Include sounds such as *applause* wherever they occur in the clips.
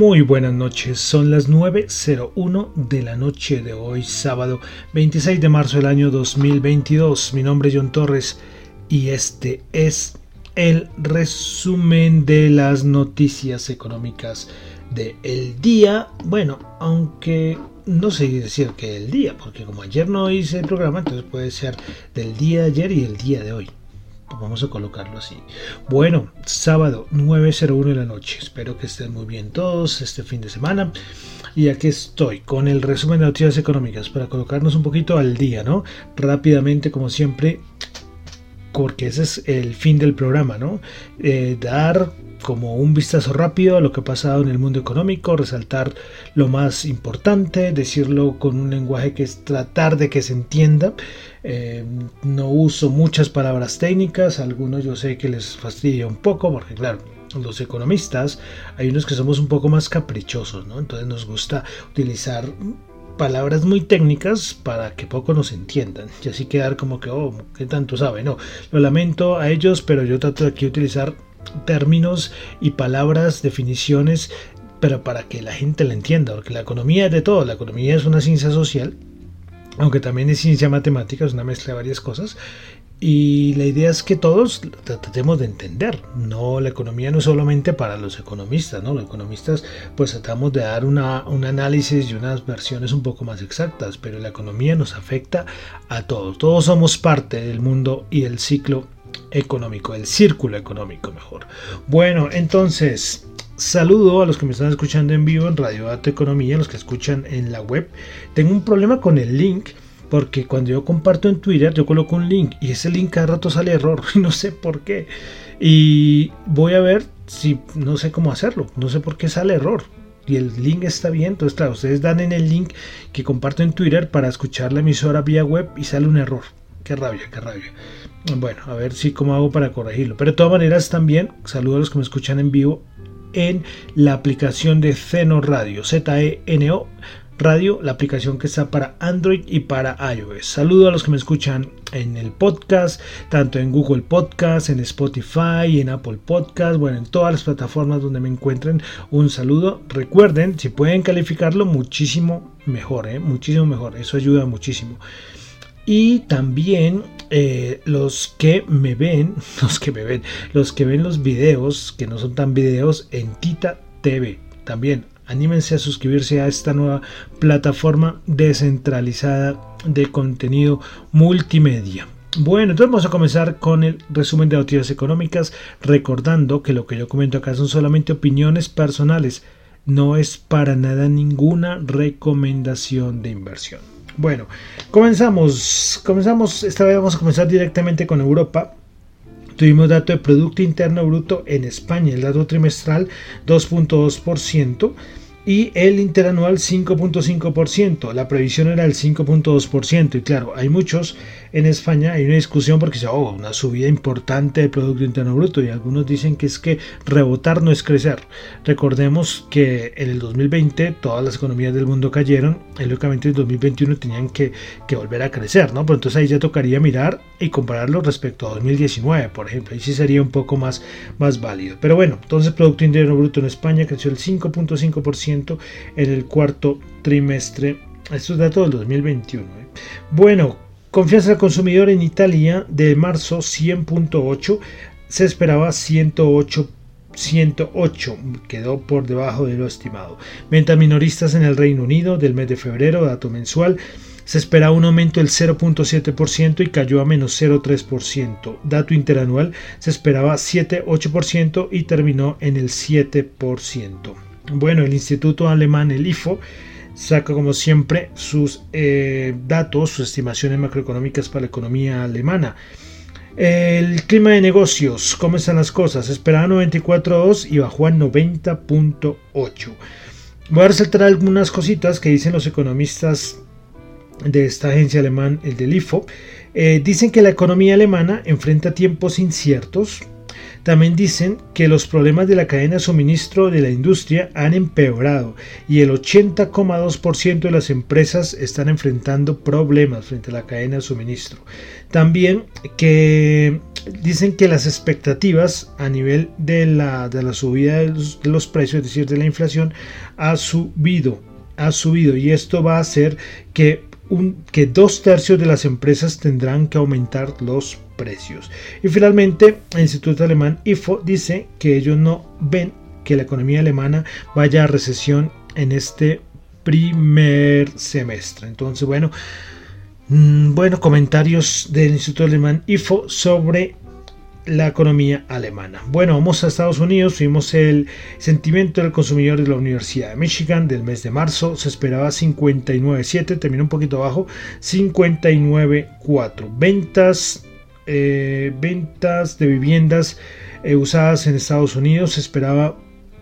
Muy buenas noches, son las 9.01 de la noche de hoy, sábado 26 de marzo del año 2022. Mi nombre es John Torres y este es el resumen de las noticias económicas del día. Bueno, aunque no sé decir que el día, porque como ayer no hice el programa, entonces puede ser del día de ayer y el día de hoy vamos a colocarlo así. Bueno, sábado 9.01 de la noche. Espero que estén muy bien todos este fin de semana. Y aquí estoy con el resumen de noticias económicas para colocarnos un poquito al día, ¿no? Rápidamente, como siempre, porque ese es el fin del programa, ¿no? Eh, dar como un vistazo rápido a lo que ha pasado en el mundo económico, resaltar lo más importante, decirlo con un lenguaje que es tratar de que se entienda. Eh, no uso muchas palabras técnicas, algunos yo sé que les fastidia un poco, porque claro, los economistas hay unos que somos un poco más caprichosos, ¿no? Entonces nos gusta utilizar palabras muy técnicas para que poco nos entiendan y así quedar como que, oh, ¿qué tanto sabe? No, lo lamento a ellos, pero yo trato de aquí utilizar términos y palabras, definiciones, pero para que la gente la entienda, porque la economía es de todo, la economía es una ciencia social, aunque también es ciencia matemática, es una mezcla de varias cosas, y la idea es que todos tratemos de entender. No, la economía no es solamente para los economistas, ¿no? Los economistas pues tratamos de dar una, un análisis y unas versiones un poco más exactas, pero la economía nos afecta a todos. Todos somos parte del mundo y del ciclo económico, el círculo económico mejor. Bueno, entonces, saludo a los que me están escuchando en vivo en Radio Data Economía, los que escuchan en la web. Tengo un problema con el link porque cuando yo comparto en Twitter yo coloco un link y ese link cada rato sale error *laughs* no sé por qué. Y voy a ver si no sé cómo hacerlo, no sé por qué sale error. Y el link está bien, entonces claro, ustedes dan en el link que comparto en Twitter para escuchar la emisora vía web y sale un error. Qué rabia, qué rabia. Bueno, a ver si cómo hago para corregirlo. Pero de todas maneras también saludo a los que me escuchan en vivo en la aplicación de Zeno Radio, Z-E-N-O Radio, la aplicación que está para Android y para iOS. Saludo a los que me escuchan en el podcast, tanto en Google Podcast, en Spotify, en Apple Podcast, bueno, en todas las plataformas donde me encuentren. Un saludo. Recuerden, si pueden calificarlo, muchísimo mejor, ¿eh? muchísimo mejor. Eso ayuda muchísimo. Y también eh, los que me ven, *laughs* los que me ven, los que ven los videos, que no son tan videos, en Tita TV. También anímense a suscribirse a esta nueva plataforma descentralizada de contenido multimedia. Bueno, entonces vamos a comenzar con el resumen de noticias económicas, recordando que lo que yo comento acá son solamente opiniones personales, no es para nada ninguna recomendación de inversión. Bueno, comenzamos. Comenzamos, esta vez vamos a comenzar directamente con Europa. Tuvimos dato de Producto Interno Bruto en España, el dato trimestral 2.2% y el interanual 5.5%. La previsión era el 5.2% y claro, hay muchos en España, hay una discusión porque dice, oh, una subida importante del Producto Interno Bruto y algunos dicen que es que rebotar no es crecer. Recordemos que en el 2020 todas las economías del mundo cayeron y lógicamente en el 2021 tenían que, que volver a crecer, ¿no? Pero entonces ahí ya tocaría mirar y compararlo respecto a 2019, por ejemplo, ahí sí sería un poco más, más válido. Pero bueno, entonces Producto Interno Bruto en España creció el 5.5% en el cuarto trimestre. Estos datos del 2021. ¿eh? Bueno, confianza del consumidor en Italia de marzo 100.8, se esperaba 108 108 quedó por debajo de lo estimado. Ventas minoristas en el Reino Unido del mes de febrero, dato mensual, se esperaba un aumento del 0.7% y cayó a menos 0.3%. Dato interanual se esperaba 7.8% y terminó en el 7%. Bueno, el instituto alemán, el IFO, saca como siempre sus eh, datos, sus estimaciones macroeconómicas para la economía alemana. El clima de negocios, ¿cómo están las cosas? Esperaba 94.2 y bajó a 90.8. Voy a resaltar algunas cositas que dicen los economistas de esta agencia alemana, el del IFO. Eh, dicen que la economía alemana enfrenta tiempos inciertos, también dicen que los problemas de la cadena de suministro de la industria han empeorado y el 80,2% de las empresas están enfrentando problemas frente a la cadena de suministro. También que dicen que las expectativas a nivel de la, de la subida de los, de los precios, es decir, de la inflación, ha subido, ha subido y esto va a hacer que que dos tercios de las empresas tendrán que aumentar los precios. Y finalmente, el Instituto Alemán IFO dice que ellos no ven que la economía alemana vaya a recesión en este primer semestre. Entonces, bueno, mm, bueno, comentarios del Instituto Alemán IFO sobre la economía alemana. Bueno, vamos a Estados Unidos. Vimos el sentimiento del consumidor de la Universidad de Michigan del mes de marzo. Se esperaba 59.7, terminó un poquito abajo, 59.4. Ventas, eh, ventas de viviendas eh, usadas en Estados Unidos. Se esperaba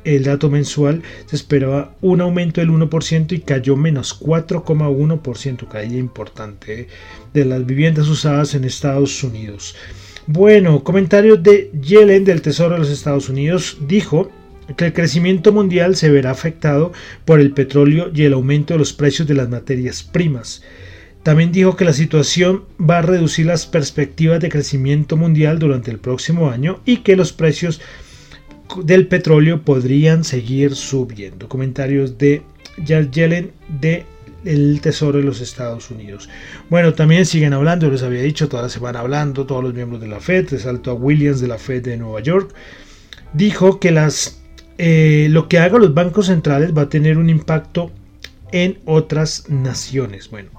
el dato mensual, se esperaba un aumento del 1% y cayó menos 4,1%, caída importante eh, de las viviendas usadas en Estados Unidos. Bueno, comentario de Yellen del Tesoro de los Estados Unidos dijo que el crecimiento mundial se verá afectado por el petróleo y el aumento de los precios de las materias primas. También dijo que la situación va a reducir las perspectivas de crecimiento mundial durante el próximo año y que los precios del petróleo podrían seguir subiendo. Comentarios de Yellen de el Tesoro de los Estados Unidos. Bueno, también siguen hablando, yo les había dicho, toda la semana hablando, todos los miembros de la Fed, resaltó a Williams de la Fed de Nueva York, dijo que las, eh, lo que hagan los bancos centrales va a tener un impacto en otras naciones. Bueno,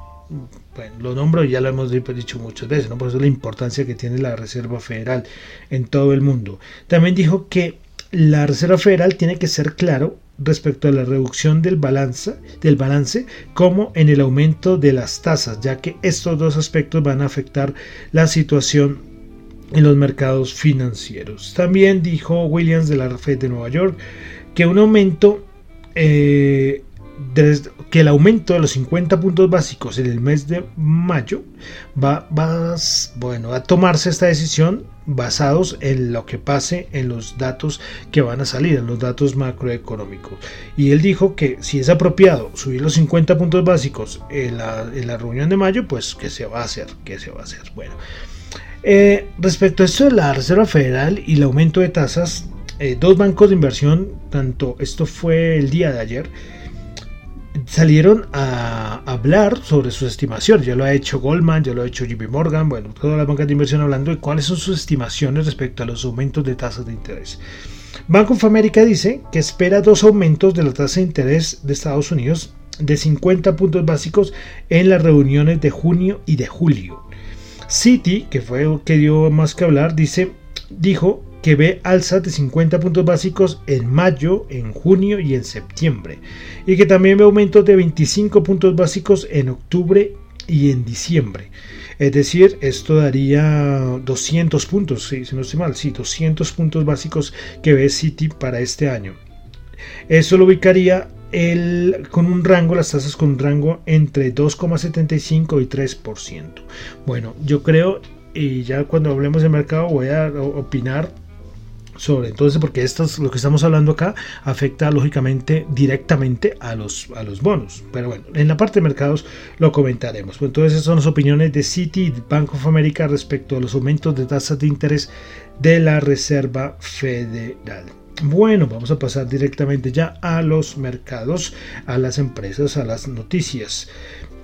bueno, lo nombro ya lo hemos dicho muchas veces, ¿no? por eso la importancia que tiene la Reserva Federal en todo el mundo. También dijo que la Reserva Federal tiene que ser claro respecto a la reducción del balance, del balance como en el aumento de las tasas, ya que estos dos aspectos van a afectar la situación en los mercados financieros. También dijo Williams de la Fed de Nueva York que un aumento eh, que el aumento de los 50 puntos básicos en el mes de mayo va, va, bueno, a tomarse esta decisión basados en lo que pase en los datos que van a salir, en los datos macroeconómicos. Y él dijo que si es apropiado subir los 50 puntos básicos en la, en la reunión de mayo, pues que se va a hacer, que se va a hacer. Bueno, eh, respecto a esto de la Reserva Federal y el aumento de tasas, eh, dos bancos de inversión, tanto esto fue el día de ayer, salieron a hablar sobre sus estimaciones. Ya lo ha hecho Goldman, ya lo ha hecho JP Morgan, bueno, todas las bancas de inversión hablando de cuáles son sus estimaciones respecto a los aumentos de tasas de interés. Bank of America dice que espera dos aumentos de la tasa de interés de Estados Unidos de 50 puntos básicos en las reuniones de junio y de julio. Citi, que fue el que dio más que hablar, dice, dijo que ve alzas de 50 puntos básicos en mayo, en junio y en septiembre, y que también ve aumentos de 25 puntos básicos en octubre y en diciembre. Es decir, esto daría 200 puntos, si no estoy mal, sí, 200 puntos básicos que ve City para este año. Eso lo ubicaría el, con un rango, las tasas con un rango entre 2,75 y 3%. Bueno, yo creo, y ya cuando hablemos de mercado voy a opinar sobre entonces porque esto es lo que estamos hablando acá afecta lógicamente directamente a los a los bonos pero bueno en la parte de mercados lo comentaremos pues entonces son las opiniones de Citi y Bank of America respecto a los aumentos de tasas de interés de la Reserva Federal bueno, vamos a pasar directamente ya a los mercados, a las empresas, a las noticias.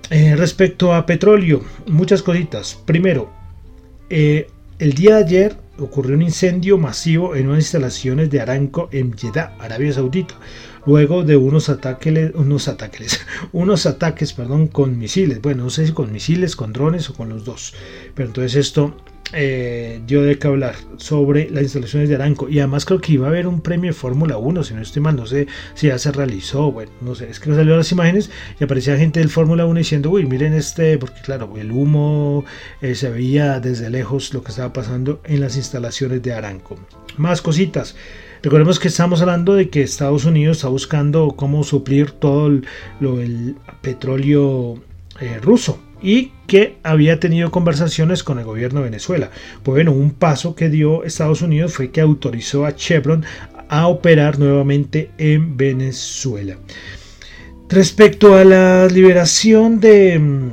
Eh, respecto a petróleo, muchas cositas. Primero, eh, el día de ayer ocurrió un incendio masivo en unas instalaciones de Aramco en Jeddah, Arabia Saudita, luego de unos ataques, unos ataques, *laughs* unos ataques, perdón, con misiles. Bueno, no sé si con misiles, con drones o con los dos. Pero entonces esto eh, dio de que hablar sobre las instalaciones de Aranco. Y además creo que iba a haber un premio de Fórmula 1, si no estoy mal, no sé si ya se realizó, bueno, no sé, es que salieron las imágenes y aparecía gente del Fórmula 1 diciendo, uy, miren este, porque claro, el humo eh, se veía desde lejos lo que estaba pasando en las instalaciones de Aranco. Más cositas. Recordemos que estamos hablando de que Estados Unidos está buscando cómo suplir todo el, lo, el petróleo eh, ruso y que había tenido conversaciones con el gobierno de Venezuela. Pues bueno, un paso que dio Estados Unidos fue que autorizó a Chevron a operar nuevamente en Venezuela. Respecto a la liberación de mm,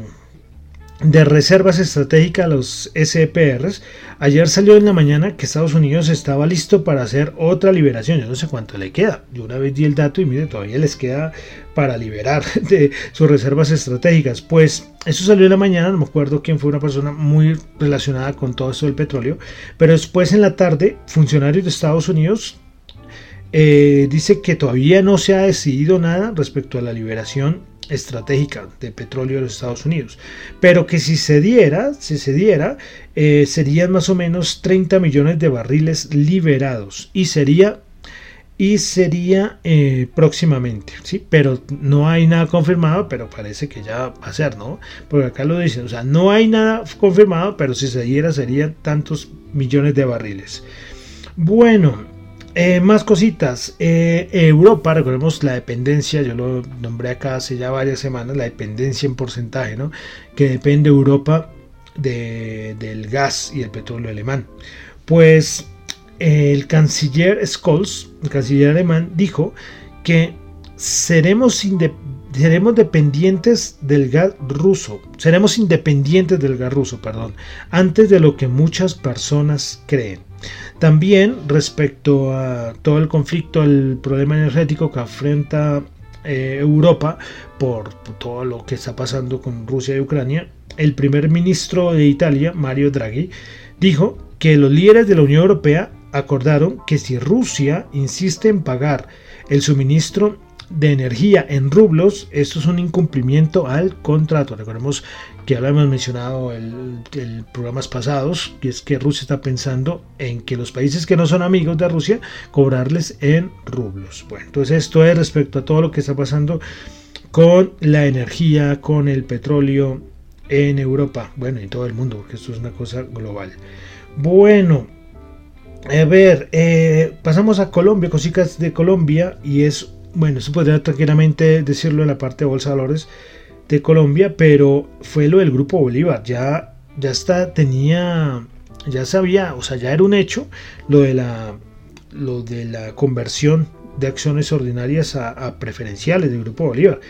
de reservas estratégicas, los SPRs, ayer salió en la mañana que Estados Unidos estaba listo para hacer otra liberación. Yo no sé cuánto le queda. Yo una vez di el dato y mire, todavía les queda para liberar *laughs* de sus reservas estratégicas. Pues eso salió en la mañana, no me acuerdo quién fue una persona muy relacionada con todo esto del petróleo. Pero después en la tarde, funcionarios de Estados Unidos eh, dice que todavía no se ha decidido nada respecto a la liberación estratégica de petróleo de los Estados Unidos, pero que si se diera, si se diera, eh, serían más o menos 30 millones de barriles liberados y sería y sería eh, próximamente, sí, pero no hay nada confirmado, pero parece que ya va a ser, ¿no? Porque acá lo dicen, o sea, no hay nada confirmado, pero si se diera serían tantos millones de barriles. Bueno, eh, más cositas. Eh, Europa, recordemos la dependencia, yo lo nombré acá hace ya varias semanas, la dependencia en porcentaje, ¿no? Que depende Europa del gas y el petróleo alemán. Pues el canciller Scholz, el canciller alemán, dijo que seremos, seremos dependientes del gas ruso, seremos independientes del gas ruso, perdón, antes de lo que muchas personas creen. También respecto a todo el conflicto, el problema energético que afrenta eh, Europa por, todo lo que está pasando con Rusia y Ucrania, el primer ministro de Italia, Mario Draghi, dijo que los líderes de la Unión Europea acordaron que si Rusia insiste en pagar el suministro de energía en rublos, esto es un incumplimiento al contrato. Recordemos que ya lo hemos mencionado en, programas pasados, que es que Rusia está pensando en que los países que no son amigos de Rusia cobrarles en rublos. Bueno, entonces esto es respecto a todo lo que está pasando con la energía, con el petróleo en Europa, bueno, en todo el mundo, porque esto es una cosa global. Bueno, a ver, eh, pasamos a Colombia, cositas de Colombia, y es, bueno, se podría tranquilamente decirlo en la parte de bolsa de valores de Colombia, pero fue lo del Grupo Bolívar. Ya, ya está, tenía, ya sabía, o sea, ya era un hecho lo de la, lo de la conversión de acciones ordinarias a, preferenciales del Grupo Bolívar.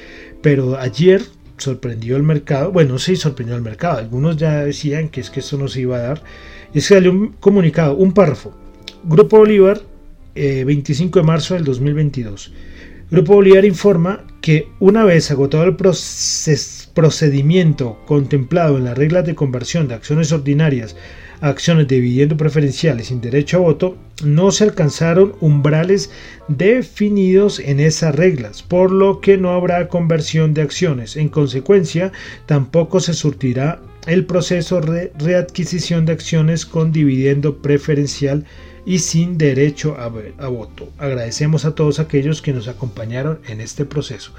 Pero ayer sorprendió el mercado, bueno, sí sorprendió el mercado, algunos ya decían que es que eso no se iba a dar. Y es que salió un comunicado, un párrafo. Grupo Bolívar, 25 eh, de marzo del 2022. Grupo Bolívar informa que una vez agotado el procedimiento contemplado en las reglas de conversión de acciones ordinarias a acciones de dividendo preferenciales sin derecho a voto, no se alcanzaron umbrales definidos en esas reglas, por lo que no habrá conversión de acciones. En consecuencia, tampoco se surtirá el proceso de readquisición de acciones con dividendo preferencial y sin derecho a, voto. Agradecemos a todos aquellos que nos acompañaron en este proceso.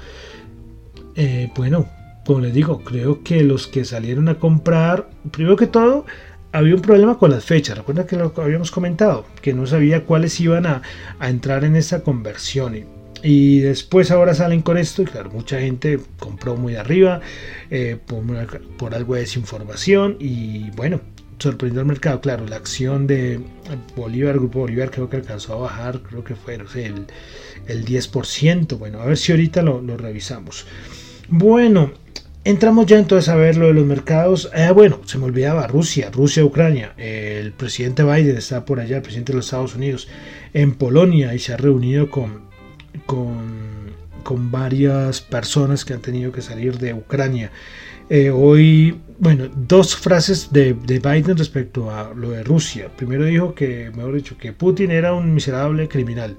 Eh, bueno, como les digo, creo que los que salieron a comprar, primero que todo, había un problema con las fechas. Recuerda que lo habíamos comentado, que no sabía cuáles iban a, entrar en esa conversión. Y, después ahora salen con esto y claro, mucha gente compró muy arriba eh, por, por algo de desinformación y bueno, sorprendió al mercado. Claro, la acción de Bolívar, Grupo Bolívar, creo que alcanzó a bajar, creo que fue el, el 10%. Bueno, a ver si ahorita lo, revisamos. Bueno, entramos ya entonces a ver lo de los mercados. Eh, bueno, se me olvidaba Rusia, Rusia, Ucrania. el presidente Biden está por allá, el presidente de los Estados Unidos, en Polonia y se ha reunido con, con con varias personas que han tenido que salir de Ucrania. Eh, hoy, bueno, dos frases de, de, Biden respecto a lo de Rusia. Primero dijo que, mejor dicho, que Putin era un miserable criminal.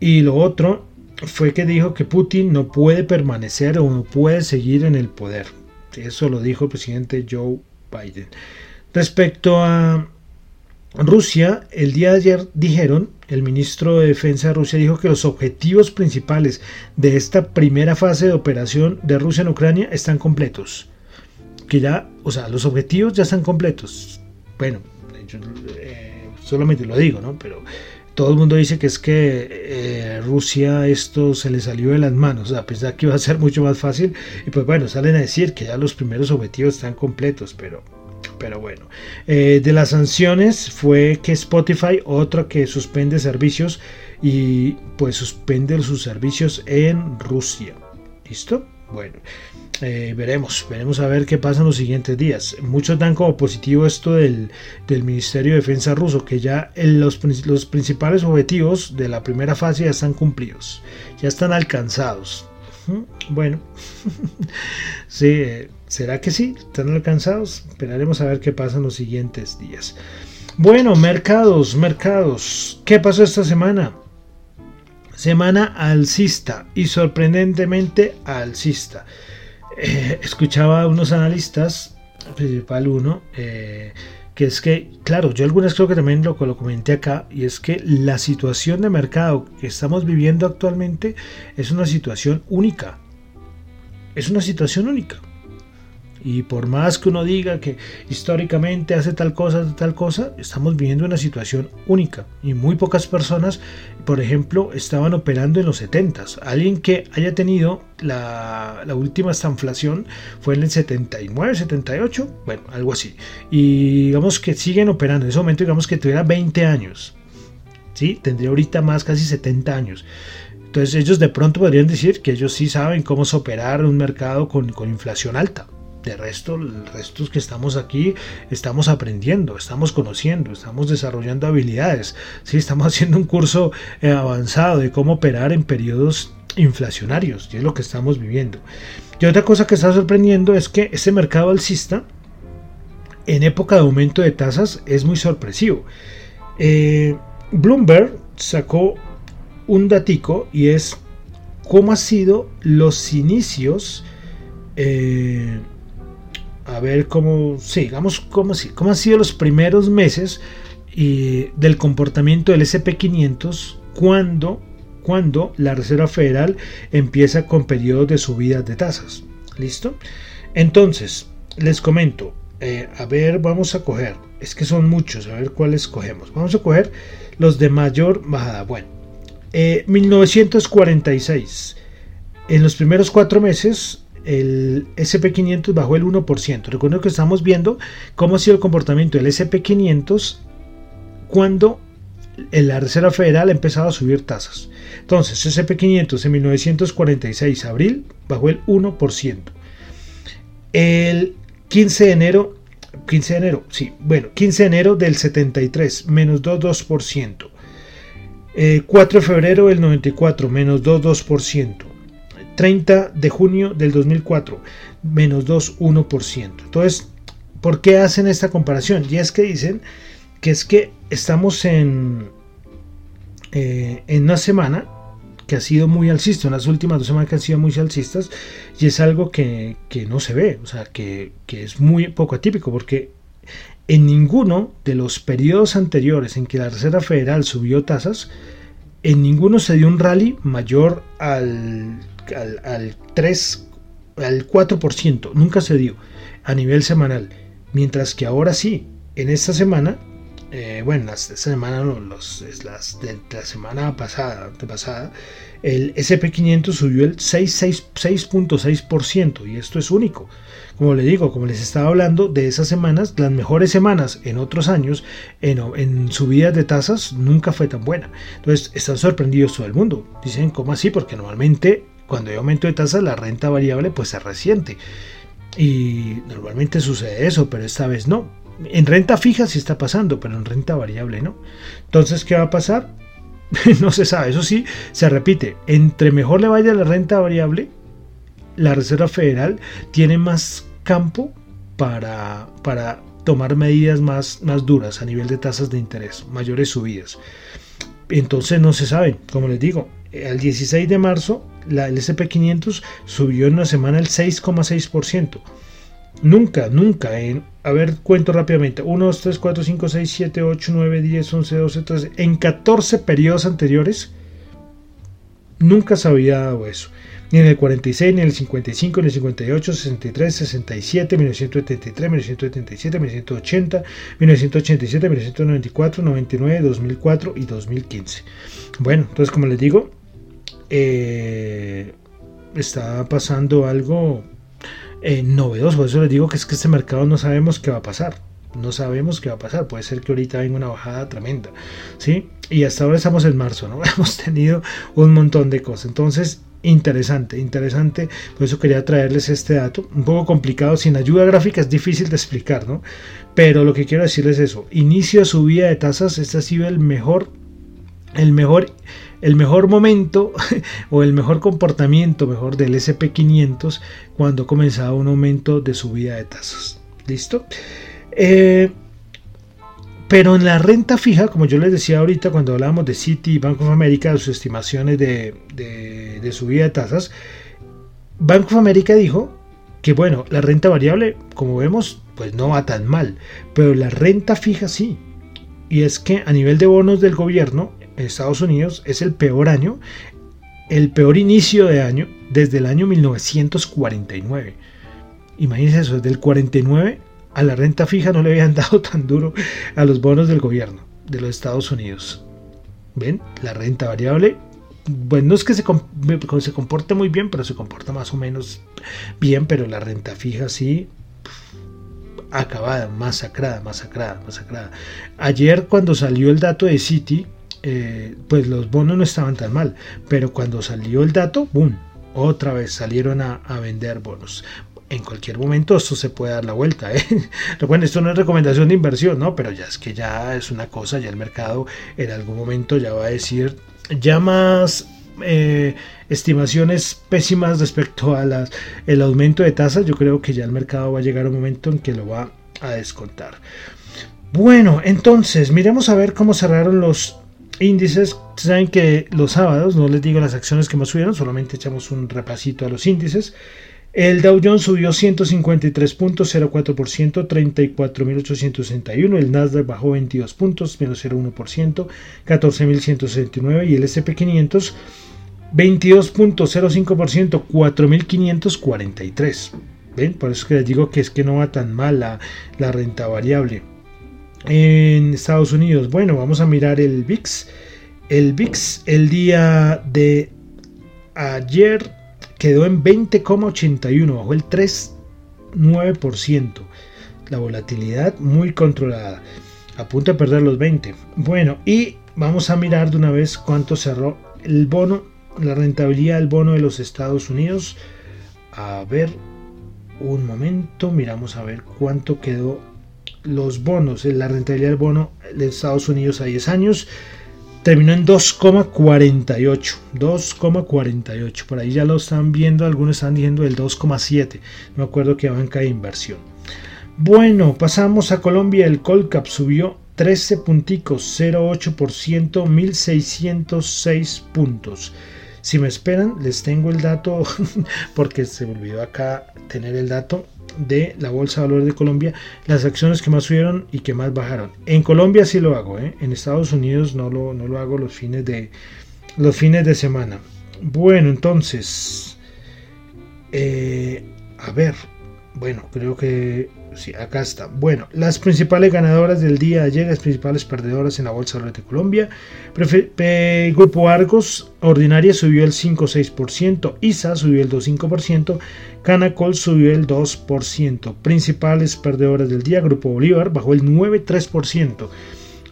Y lo otro fue que dijo que Putin no puede permanecer o no puede seguir en el poder. Eso lo dijo el presidente Joe Biden. Respecto a Rusia, el día de ayer dijeron, el ministro de Defensa de Rusia dijo que los objetivos principales de esta primera fase de operación de Rusia en Ucrania están completos. Que ya, o sea, los objetivos ya están completos. Bueno, yo, eh, solamente lo digo, ¿no? Pero todo el mundo dice que es que eh, Rusia esto se le salió de las manos, o sea, pensaba que iba a ser mucho más fácil y pues bueno, salen a decir que ya los primeros objetivos están completos, pero pero bueno. Eh, de las sanciones fue que Spotify, otro que suspende servicios y pues suspende sus servicios en Rusia. ¿Listo? Bueno, eh, veremos, veremos a ver qué pasa en los siguientes días. Muchos dan como positivo esto del, Ministerio de Defensa ruso, que ya los, los principales objetivos de la primera fase ya están cumplidos, ya están alcanzados. Bueno, *laughs* sí, eh, ¿será que sí? ¿Están alcanzados? Esperaremos a ver qué pasa en los siguientes días. Bueno, mercados, mercados. ¿Qué pasó esta semana? Semana alcista y sorprendentemente alcista. Eh, escuchaba a unos analistas, principal uno, eh, que es que, claro, yo algunas creo que también lo, lo comenté acá, y es que la situación de mercado que estamos viviendo actualmente es una situación única. Es una situación única. Y por más que uno diga que históricamente hace tal cosa, tal cosa, estamos viviendo una situación única. Y muy pocas personas, por ejemplo, estaban operando en los 70. Alguien que haya tenido la, última estanflación fue en el 79, 78, bueno, algo así. Y digamos que siguen operando. En ese momento, digamos que tuviera 20 años. ¿sí? Tendría ahorita más, casi 70 años. Entonces ellos de pronto podrían decir que ellos sí saben cómo operar un mercado con, con inflación alta. De resto, el resto que estamos aquí, estamos aprendiendo, estamos conociendo, estamos desarrollando habilidades. ¿sí? Estamos *laughs* haciendo un curso eh, avanzado de cómo operar en periodos inflacionarios, y es lo que estamos viviendo. Y otra cosa que está sorprendiendo es que este mercado alcista, en época de aumento de tasas, es muy sorpresivo. Eh, Bloomberg sacó un datico y es cómo han sido los inicios eh, a ver cómo, sí, digamos, cómo, cómo han sido los primeros meses y del comportamiento del SP500 cuando, cuando la Reserva Federal empieza con periodos de subidas de tasas. ¿Listo? Entonces, les comento, eh, a ver, vamos a coger, es que son muchos, a ver cuáles cogemos. Vamos a coger los de mayor bajada. Bueno, 1946. Eh, en los primeros cuatro meses el SP500 bajó el 1%. Recuerden que estamos viendo cómo ha sido el comportamiento del SP500 cuando la Reserva Federal ha a subir tasas. Entonces, SP500 en 1946, abril, bajó el 1%. El 15 de enero, 15 de enero, sí, bueno, 15 de enero del 73, menos 2,2%. 4 de febrero del 94, menos 2,2%. 30 de junio del 2004, menos 2,1%. Entonces, ¿por qué hacen esta comparación? Y es que dicen que es que estamos en, eh, en una semana que ha sido muy alcista, en las últimas dos semanas que han sido muy alcistas, y es algo que, no se ve, o sea, que, que es muy poco atípico, porque en ninguno de los periodos anteriores en que la Reserva Federal subió tasas, en ninguno se dio un rally mayor al al, 3, al 4%, nunca se dio a nivel semanal, mientras que ahora sí, en esta semana, eh, bueno, esta semana, los, las, de, la semana pasada, pasada, el SP500 subió el 6.6% y esto es único. Como le digo, como les estaba hablando de esas semanas, las mejores semanas en otros años en, en subidas de tasas nunca fue tan buena. Entonces están sorprendidos todo el mundo. Dicen, ¿cómo así? Porque normalmente cuando hay aumento de tasas, la renta variable pues se resiente. Y normalmente sucede eso, pero esta vez no. En renta fija sí está pasando, pero en renta variable no. Entonces, ¿qué va a pasar? *laughs* no se sabe. Eso sí, se repite. Entre mejor le vaya la renta variable, la Reserva Federal tiene más campo para, para tomar medidas más, más duras a nivel de tasas de interés, mayores subidas. Entonces no se sabe, como les digo, al 16 de marzo la, el SP500 subió en una semana el 6,6%. Nunca, nunca, en, a ver, cuento rápidamente, 1, 2, 3, 4, 5, 6, 7, 8, 9, 10, 11, 12, 13, en 14 periodos anteriores, nunca se había dado eso. Ni en el 46, ni en el 55, ni en el 58, 63, 67, 1973, 1977, 1980, 1987, 1994, 99, 2004 y 2015. Bueno, entonces como les digo, eh, está pasando algo eh, novedoso. Por eso les digo que es que este mercado no sabemos qué va a pasar. No sabemos qué va a pasar. Puede ser que ahorita venga una bajada tremenda. ¿sí? Y hasta ahora estamos en marzo, ¿no? *laughs* Hemos tenido un montón de cosas. Entonces, interesante, interesante. Por eso quería traerles este dato. Un poco complicado, sin ayuda gráfica es difícil de explicar, ¿no? Pero lo que quiero decirles es eso. Inicio subida de tasas. Este ha sido el mejor, el mejor el mejor momento *laughs* o el mejor comportamiento mejor del SP500 cuando comenzaba un aumento de subida de tasas. ¿Listo? Eh, pero en la renta fija, como yo les decía ahorita cuando hablábamos de Citi y Bank of America, sus estimaciones de, de subida de tasas, Bank of America dijo que bueno, la renta variable, como vemos, pues no va tan mal, pero la renta fija sí. Y es que a nivel de bonos del gobierno, Estados Unidos es el peor año, el peor inicio de año desde el año 1949. Imagínense eso, desde el 49 a la renta fija no le habían *laughs* dado tan duro a los bonos del gobierno de los Estados Unidos. ¿Ven? La renta variable, bueno, no es que se, se comporte muy bien, pero se comporta más o menos bien, pero la renta fija sí, acabada, masacrada, masacrada, masacrada. Ayer cuando salió el dato de Citi, eh, pues los bonos no estaban tan mal, pero cuando salió el dato, ¡boom! Otra vez salieron a, vender bonos en cualquier momento esto se puede dar la vuelta. ¿eh? *laughs* Bueno, esto no es recomendación de inversión, ¿no? Pero ya es que ya es una cosa, ya el mercado en algún momento ya va a decir, ya más eh, estimaciones pésimas respecto a las, el aumento de tasas, yo creo que ya el mercado va a llegar a un momento en que lo va a descontar. Bueno, entonces miremos a ver cómo cerraron los índices, saben que los sábados, no les digo las acciones que más subieron, solamente echamos un repasito a los índices. El Dow Jones subió 153.04%, 34.861. El Nasdaq bajó 22 puntos, menos 0.1%, 14.169. Y el SP500 22.05%, 4.543. ¿Ven? Por eso que les digo que es que no va tan mal la renta variable en Estados Unidos. Bueno, vamos a mirar el VIX. El VIX el día de ayer quedó en 20,81, bajó el 3,9%. La volatilidad muy controlada. A punto de perder los 20. Bueno, y vamos a mirar de una vez cuánto cerró el bono, la rentabilidad del bono de los Estados Unidos. A ver, un momento, miramos a ver cuánto quedó los bonos, la rentabilidad del bono de Estados Unidos a 10 años terminó en 2,48. 2,48. Por ahí ya lo están viendo, algunos están diciendo el 2,7. Me acuerdo que banca de inversión. Bueno, pasamos a Colombia. El Colcap subió 13 punticos, 0,8%, 1606 puntos. Si me esperan, les tengo el dato *laughs* porque se me olvidó acá tener el dato de la Bolsa de Valores de Colombia, las acciones que más subieron y que más bajaron. En Colombia sí lo hago, ¿eh? en Estados Unidos no lo, no lo hago los fines de, los fines de semana. Bueno, entonces, eh, a ver, bueno, creo que sí, acá está. Bueno, las principales ganadoras del día de ayer, las principales perdedoras en la Bolsa de Colombia. Grupo Argos Ordinaria subió el 5,6%, ISA subió el 2,5%, Canacol subió el 2%. Principales perdedoras del día, Grupo Bolívar bajó el 9,3%.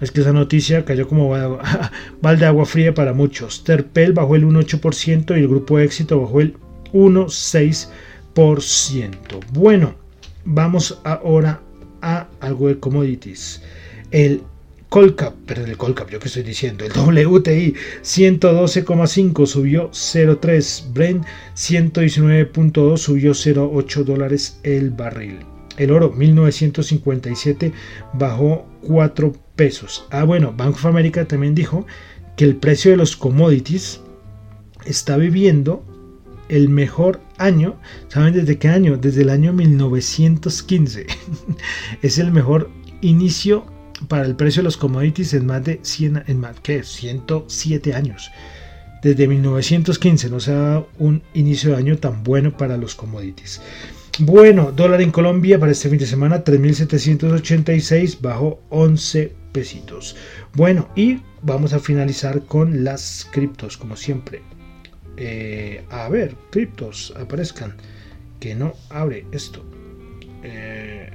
Es que esa noticia cayó como *laughs* balde de agua fría para muchos. Terpel bajó el 1,8% y el Grupo Éxito bajó el 1,6%. Bueno, Vamos ahora a algo de commodities. El Colcap, perdón, el Colcap, yo que estoy diciendo, el WTI 112,5 subió 0,3, Brent 119,2 subió 0,8 dólares el barril. El oro 1957 bajó 4 pesos. Ah, bueno, Bank of America también dijo que el precio de los commodities está viviendo el mejor año. ¿Saben desde qué año? Desde el año 1915. *laughs* es el mejor inicio para el precio de los commodities en más de 100, en más, ¿qué? 107 años. Desde 1915 no se ha dado un inicio de año tan bueno para los commodities. Bueno, dólar en Colombia para este fin de semana 3.786 bajo 11 pesitos. Bueno, y vamos a finalizar con las criptos, como siempre. Eh, a ver, criptos aparezcan. Que no abre esto. Eh,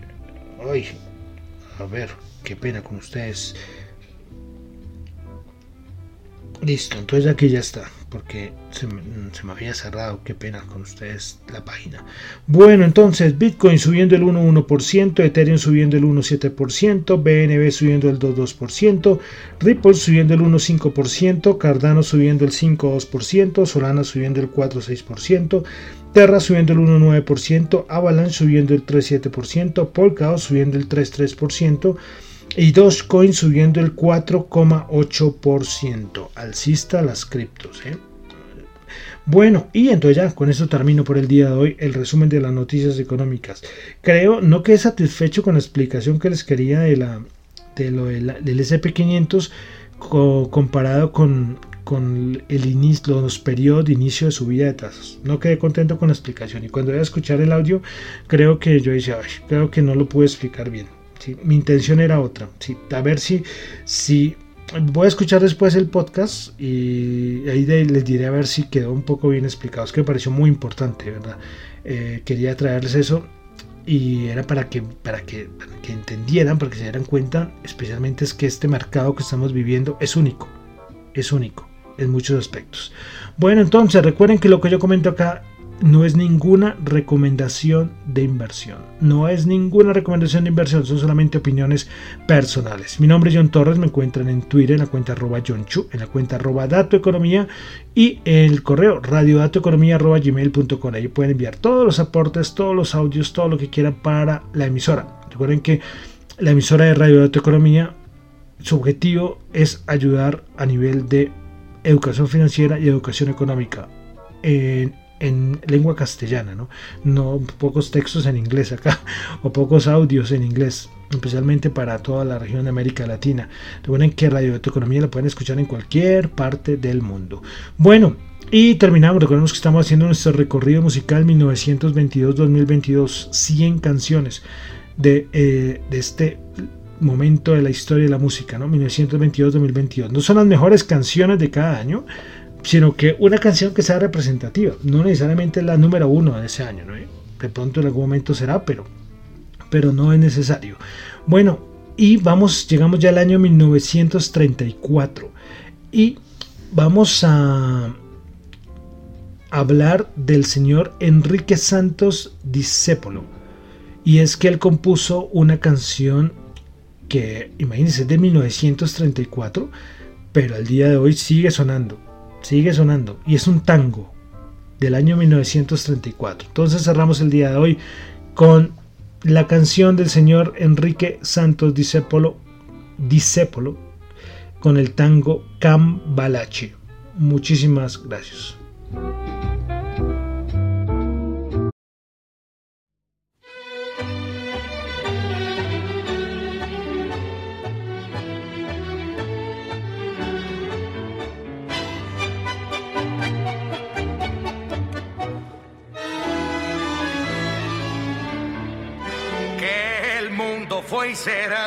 ay, a ver, qué pena con ustedes. Listo, entonces aquí ya está porque se me, había cerrado, qué pena con ustedes la página. Bueno, entonces Bitcoin subiendo el 1,1%, Ethereum subiendo el 1,7%, BNB subiendo el 2,2%, Ripple subiendo el 1,5%, Cardano subiendo el 5,2%, Solana subiendo el 4,6%, Terra subiendo el 1,9%, Avalanche subiendo el 3,7%, Polkadot subiendo el 3,3%, y Dogecoin subiendo el 4,8%. Alcista las criptos. ¿eh? Bueno, y entonces ya con eso termino por el día de hoy el resumen de las noticias económicas. Creo, no quedé satisfecho con la explicación que les quería de la, del SP500 comparado con, con el inicio, los periodos de inicio de subida de tasas. No quedé contento con la explicación y cuando voy a escuchar el audio creo que yo decía, creo que no lo pude explicar bien. Mi intención era otra. A ver si, si voy a escuchar después el podcast y ahí les diré a ver si quedó un poco bien explicado. Es que me pareció muy importante, ¿verdad? Eh, quería traerles eso y era para que, para que, para que entendieran, para que se dieran cuenta, especialmente es que este mercado que estamos viviendo es único, es único en muchos aspectos. Bueno, entonces recuerden que lo que yo comento acá no es ninguna recomendación de inversión. No es ninguna recomendación de inversión, son solamente opiniones personales. Mi nombre es John Torres, me encuentran en Twitter en la cuenta arroba John Chu, en la cuenta arroba Economía y en el correo radiodatoeconomía arroba gmail.com. Ahí pueden enviar todos los aportes, todos los audios, todo lo que quieran para la emisora. Recuerden que la emisora de Radio Dato Economía, su objetivo es ayudar a nivel de educación financiera y educación económica. En en lengua castellana, ¿no? No pocos textos en inglés acá *laughs* o pocos audios en inglés, especialmente para toda la región de América Latina. Recuerden que Radio Economía la pueden escuchar en cualquier parte del mundo. Bueno, y terminamos, recordemos que estamos haciendo nuestro recorrido musical 1922-2022, 100 canciones de, eh, de este momento de la historia de la música, ¿no? 1922-2022. No son las mejores canciones de cada año, sino que una canción que sea representativa, no necesariamente la número uno de ese año, de pronto en algún momento será, pero, pero no es necesario. Bueno, y vamos, llegamos ya al año 1934 y vamos a hablar del señor Enrique Santos Discépolo. Y es que él compuso una canción que, imagínense, es de 1934, pero al día de hoy sigue sonando sigue sonando y es un tango del año 1934. Entonces cerramos el día de hoy con la canción del señor Enrique Santos Discépolo, Discépolo con el tango Cambalache. Muchísimas gracias.